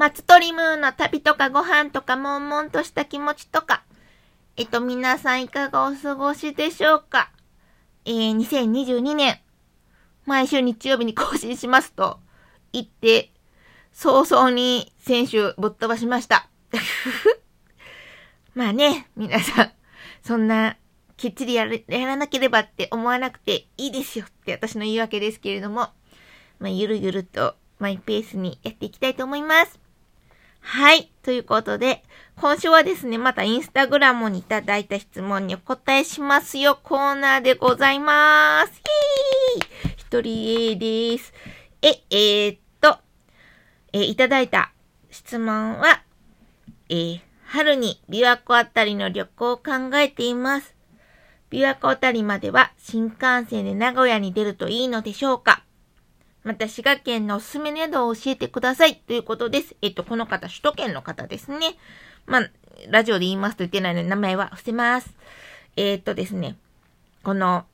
松鳥ムーンの旅とかご飯とか悶々とした気持ちとか、えっと、皆さんいかがお過ごしでしょうか？えー、2022年、毎週日曜日に更新しますと。言って、早々に先週ぶっ飛ばしました。まあね、皆さん、そんな、きっちりやる、やらなければって思わなくていいですよって私の言い訳ですけれども、まあ、ゆるゆるとマイペースにやっていきたいと思います。はい。ということで、今週はですね、またインスタグラムにいただいた質問にお答えしますよコーナーでございます。イー一人です。え、えー、っと、えいただいた質問は、えー、春に琵琶湖あたりの旅行を考えています。琵琶湖あたりまでは新幹線で名古屋に出るといいのでしょうか？また、滋賀県のおすすめの宿を教えてください。ということです。えっと、この方、首都圏の方ですね。まあ、ラジオで言いますと言ってないので、名前は伏せます。え、っとですね。この、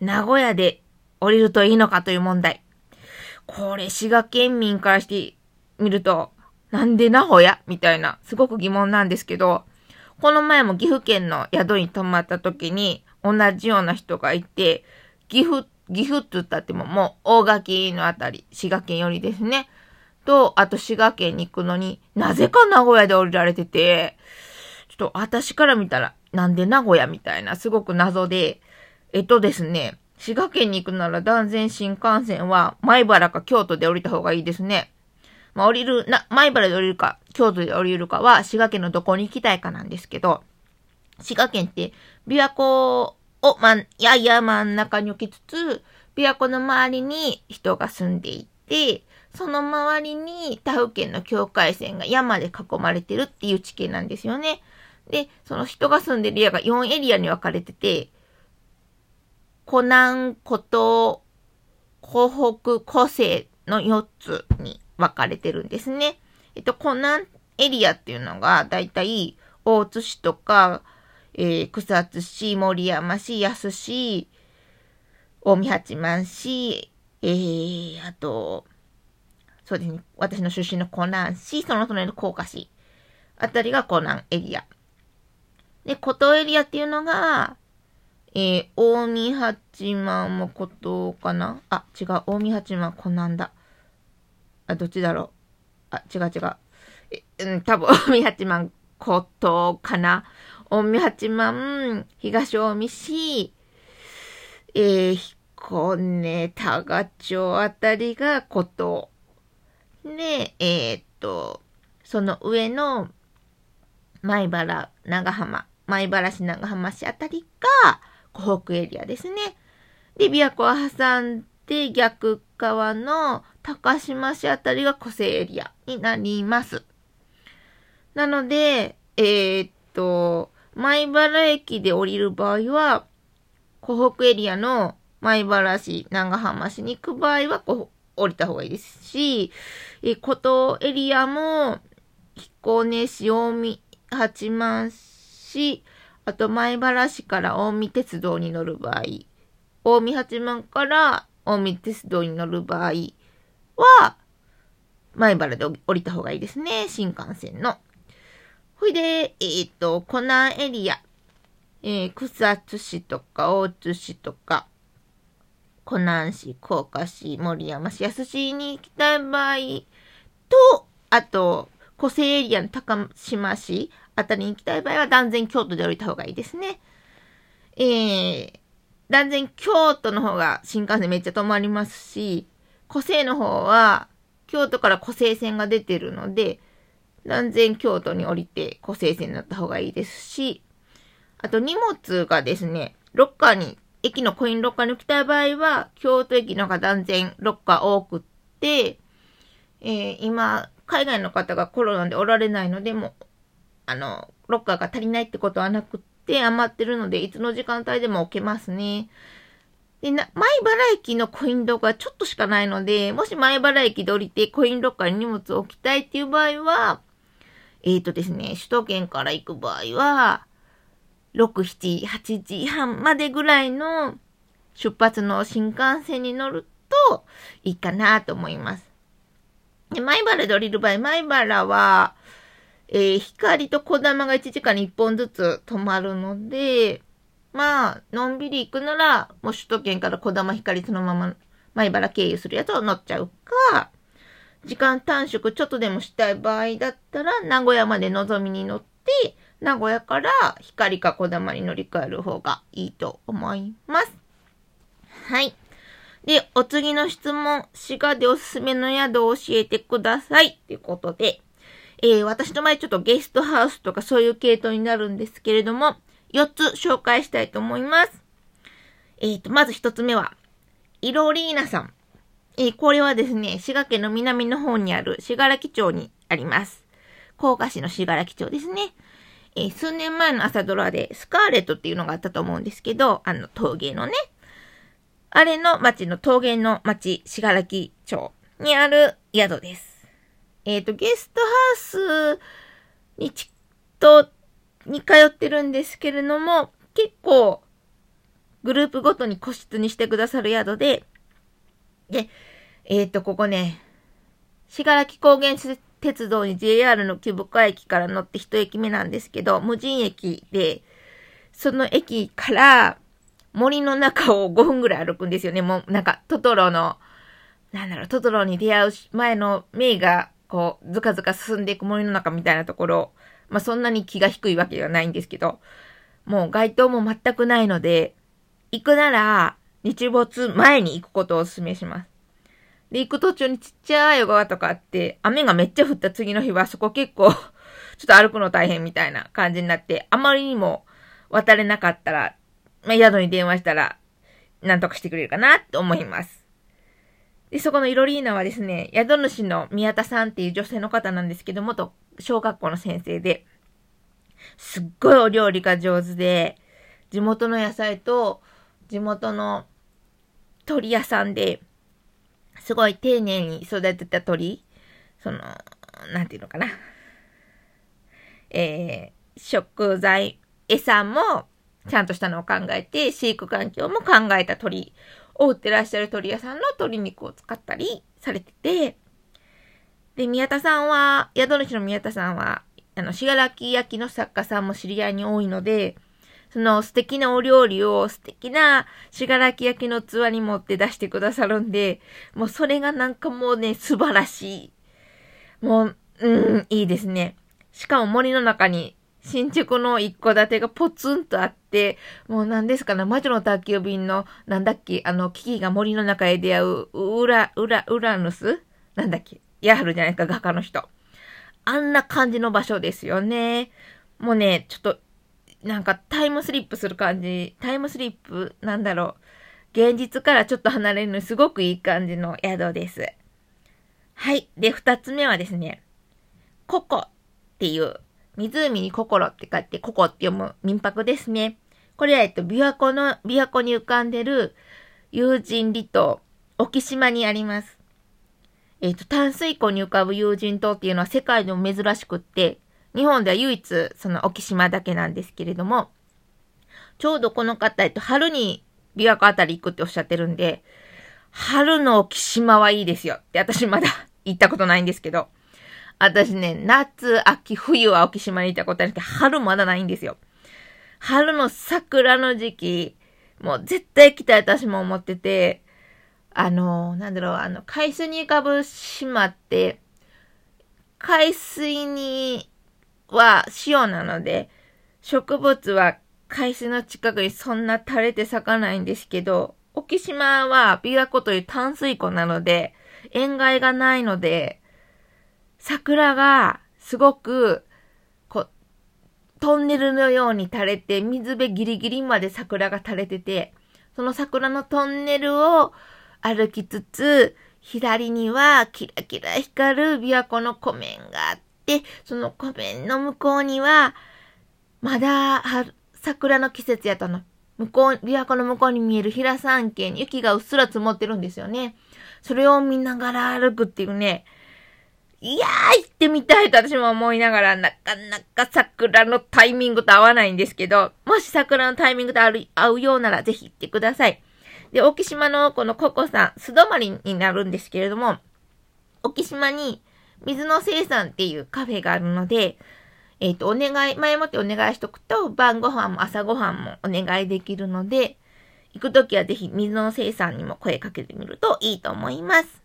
名古屋で降りるといいのかという問題。これ、滋賀県民からしてみると、なんで名古屋？みたいな、すごく疑問なんですけど、この前も岐阜県の宿に泊まった時に、同じような人がいて、岐阜岐阜って言ったってももう大垣のあたり、滋賀県よりですね。と、あと滋賀県に行くのになぜか名古屋で降りられてて、ちょっと私から見たら、なんで名古屋みたいな、すごく謎で、えっとですね、滋賀県に行くなら断然新幹線は、前原か京都で降りた方がいいですね。まあ、降りる、な、前原で降りるか、京都で降りるかは、滋賀県のどこに行きたいかなんですけど、滋賀県って、琵琶湖を、まん、やや真ん中に置きつつ、琵琶湖の周りに人が住んでいて、その周りに他府県の境界線が山で囲まれてるっていう地形なんですよね。で、その人が住んでるエリアが4エリアに分かれてて、湖南、湖東、湖北、湖西の4つに分かれてるんですね。えっと、湖南エリアっていうのが、だいたい大津市とか、えー、草津市、森山市、安市、大見八幡市、えー、あと、そうですね、私の出身の湖南市、その隣の高架市、あたりが湖南エリア。で、古東エリアっていうのが、えー、大見八幡も古東かな？あ、違う、大見八幡湖南だ。あ、どっちだろう？あ、違う違う。え、うん、多分、大見八幡古東かな？大見八幡、東近江市、えー、彦根、多賀町あたりがこと。で、えー、っと、その上の、米原、長浜、米原市長浜市あたりが、湖北エリアですね。で、琵琶湖を挟んで逆側の高島市あたりが湖西エリアになります。なので、えー、っと、米原駅で降りる場合は、湖北エリアの米原市、長浜市に行く場合は、こう、降りた方がいいですし、え、古東エリアも、彦根市、大見、八幡市、あと米原市から大見鉄道に乗る場合、大見八幡から大見鉄道に乗る場合は、米原で降りた方がいいですね。新幹線の。ほいで、えっ、ー、と、湖南エリア、えー、草津市とか大津市とか、湖南市、甲賀市、森山市、安市に行きたい場合と、あと、湖西エリアの高島市あたりに行きたい場合は断然京都で降りた方がいいですね。えー、断然京都の方が新幹線めっちゃ止まりますし、湖西の方は京都から湖西線が出てるので、断然京都に降りて個性線になった方がいいですし、あと荷物がですね、ロッカーに、駅のコインロッカーに置きたい場合は、京都駅の方が断然ロッカー多くって、えー、今、海外の方がコロナでおられないので、もあの、ロッカーが足りないってことはなくって、余ってるので、いつの時間帯でも置けますね。で、な、前原駅のコインロッカーちょっとしかないので、もし前原駅で降りてコインロッカーに荷物を置きたいっていう場合は、えっ、ー、とですね、首都圏から行く場合は、6、7、8時半までぐらいの出発の新幹線に乗るといいかなと思います。で、前原で降りる場合、前原は、えー、光と小玉が1時間に1本ずつ止まるので、まあ、のんびり行くなら、もう首都圏から小玉光そのまま前原経由するやつを乗っちゃうか、時間短縮ちょっとでもしたい場合だったら、名古屋までのぞみに乗って、名古屋から光か小玉に乗り換える方がいいと思います。はい。で、お次の質問、滋賀でおすすめの宿を教えてください。ということで、えー、私の前ちょっとゲストハウスとかそういう系統になるんですけれども、4つ紹介したいと思います。えっ、ー、と、まず1つ目は、イロリーナさん。えー、これはですね、滋賀県の南の方にある滋賀楽町にあります。甲賀市の滋賀楽町ですね。えー、数年前の朝ドラでスカーレットっていうのがあったと思うんですけど、あの、陶芸のね、あれの町の陶芸の町、滋賀楽町にある宿です。えっ、ー、と、ゲストハウスにちっと、に通ってるんですけれども、結構、グループごとに個室にしてくださる宿で、で、えっ、ー、と、ここね、信楽高原鉄道に JR の木深駅から乗って一駅目なんですけど、無人駅で、その駅から森の中を5分ぐらい歩くんですよね。もうなんかトトロの、なんだろう、トトロに出会う前のメイがこう、ずかずか進んでいく森の中みたいなところ、まあそんなに気が低いわけではないんですけど、もう街灯も全くないので、行くなら、日没前に行くことをお勧めします。で、行く途中にちっちゃい小川とかあって、雨がめっちゃ降った次の日はそこ結構 ちょっと歩くの大変みたいな感じになって、あまりにも渡れなかったら、まあ、宿に電話したら、なんとかしてくれるかなって思います。で、そこのイロリーナはですね、宿主の宮田さんっていう女性の方なんですけど、元小学校の先生で、すっごいお料理が上手で、地元の野菜と地元の鳥屋さんで、すごい丁寧に育てた鳥、その、なんていうのかな。えー、食材、餌もちゃんとしたのを考えて、飼育環境も考えた鳥を売ってらっしゃる鳥屋さんの鶏肉を使ったりされてて、で、宮田さんは、宿主の宮田さんは、あの、しがらき焼きの作家さんも知り合いに多いので、その素敵なお料理を素敵なしがらき焼の器に持って出してくださるんで、もうそれがなんかもうね、素晴らしい。もう、うん、いいですね。しかも森の中に新築の一戸建てがポツンとあって、もう何ですかね、魔女の宅急便の、なんだっけ、あの、キキが森の中へ出会う、ウラ、ウラ、ウラヌスなんだっけ、ヤハルじゃないか、画家の人。あんな感じの場所ですよね。もうね、ちょっとなんかタイムスリップする感じ、タイムスリップなんだろう。現実からちょっと離れるのにすごくいい感じの宿です。はい。で、二つ目はですね、ココっていう、湖に心って書いてココって読む民泊ですね。これは、えっと、琵琶湖の、琵琶湖に浮かんでる友人離島、沖島にあります。えっと、淡水湖に浮かぶ友人島っていうのは世界でも珍しくって、日本では唯一、その沖島だけなんですけれども、ちょうどこの方、えっと、春に琵琶湖あたり行くっておっしゃってるんで、春の沖島はいいですよって私まだ 行ったことないんですけど、私ね、夏、秋、冬は沖島に行ったことあるんですけど、春まだないんですよ。春の桜の時期、もう絶対行きたい私も思ってて、あの、なんだろう、あの、海水に浮かぶ島って、海水には塩なので、植物は海水の近くにそんな垂れて咲かないんですけど、沖島は琵琶湖という淡水湖なので、塩害がないので、桜がすごく、こう、トンネルのように垂れて、水辺ギリギリまで桜が垂れてて、その桜のトンネルを歩きつつ、左にはキラキラ光る琵琶湖の湖面があって、その湖面の向こうには、まだ桜の季節やったの。向こう、琵琶湖の向こうに見える平山系に雪がうっすら積もってるんですよね。それを見ながら歩くっていうね、いやー行ってみたいと私も思いながら、なかなか桜のタイミングと合わないんですけど、もし桜のタイミングと合うようならぜひ行ってください。で、沖島のこのココさん、素泊まりになるんですけれども、沖島に水の生産っていうカフェがあるので、えっ、ー、と、お願い、前もってお願いしとくと、晩ご飯も朝ご飯もお願いできるので、行くときはぜひ水の生産にも声かけてみるといいと思います。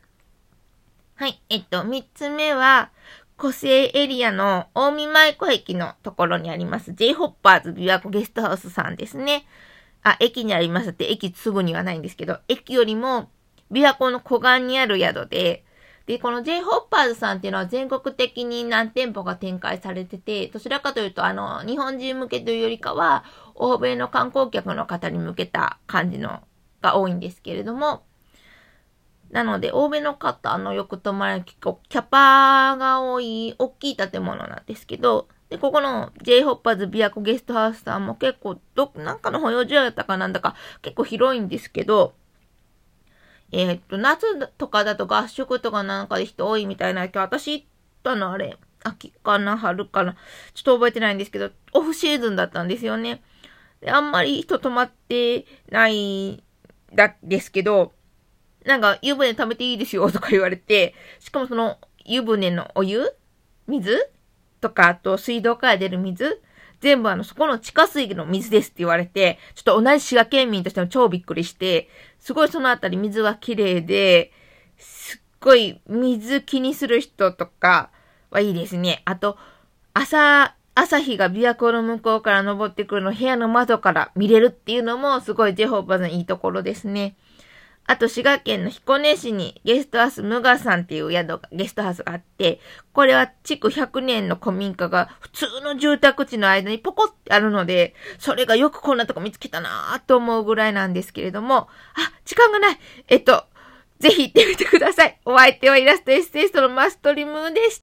はい。えっと、三つ目は、個性エリアの大見舞子駅のところにあります J ホッパーズ琵琶湖ゲストハウスさんですね。あ、駅にありますって、駅すぐにはないんですけど、駅よりも琵琶湖の湖岸にある宿で、で、この J ホッパーズさんっていうのは全国的に何店舗か展開されてて、どちらかというと、あの、日本人向けというよりかは、欧米の観光客の方に向けた感じのが多いんですけれども、なので、欧米の方のよく泊まる結構キャパが多い大きい建物なんですけど、で、ここの J ホッパーズ琵琶湖ゲストハウスさんも結構、ど、なんかの保養所やったかなんだか結構広いんですけど、えー、っと、夏とかだと合宿とかなんかで人多いみたいな、今日私行ったのあれ、秋かな春かなちょっと覚えてないんですけど、オフシーズンだったんですよね。で、あんまり人泊まってないだですけど、なんか湯船食べていいですよ とか言われて、しかもその湯船のお湯水とか、あと水道から出る水全部あの、そこの地下水の水ですって言われて、ちょっと同じ滋賀県民としても超びっくりして、すごいそのあたり水は綺麗で、すっごい水気にする人とかはいいですね。あと、朝、朝日が琵琶湖の向こうから登ってくるの部屋の窓から見れるっていうのもすごいジェホーバーのいいところですね。あと、滋賀県の彦根市にゲストハウスムガさんっていう宿が、ゲストハウスがあって、これは築100年の古民家が普通の住宅地の間にポコってあるので、それがよくこんなとこ見つけたなぁと思うぐらいなんですけれども、あ、時間がないえっと、ぜひ行ってみてください。お相手はイラストエッセイストのマストリムーでした。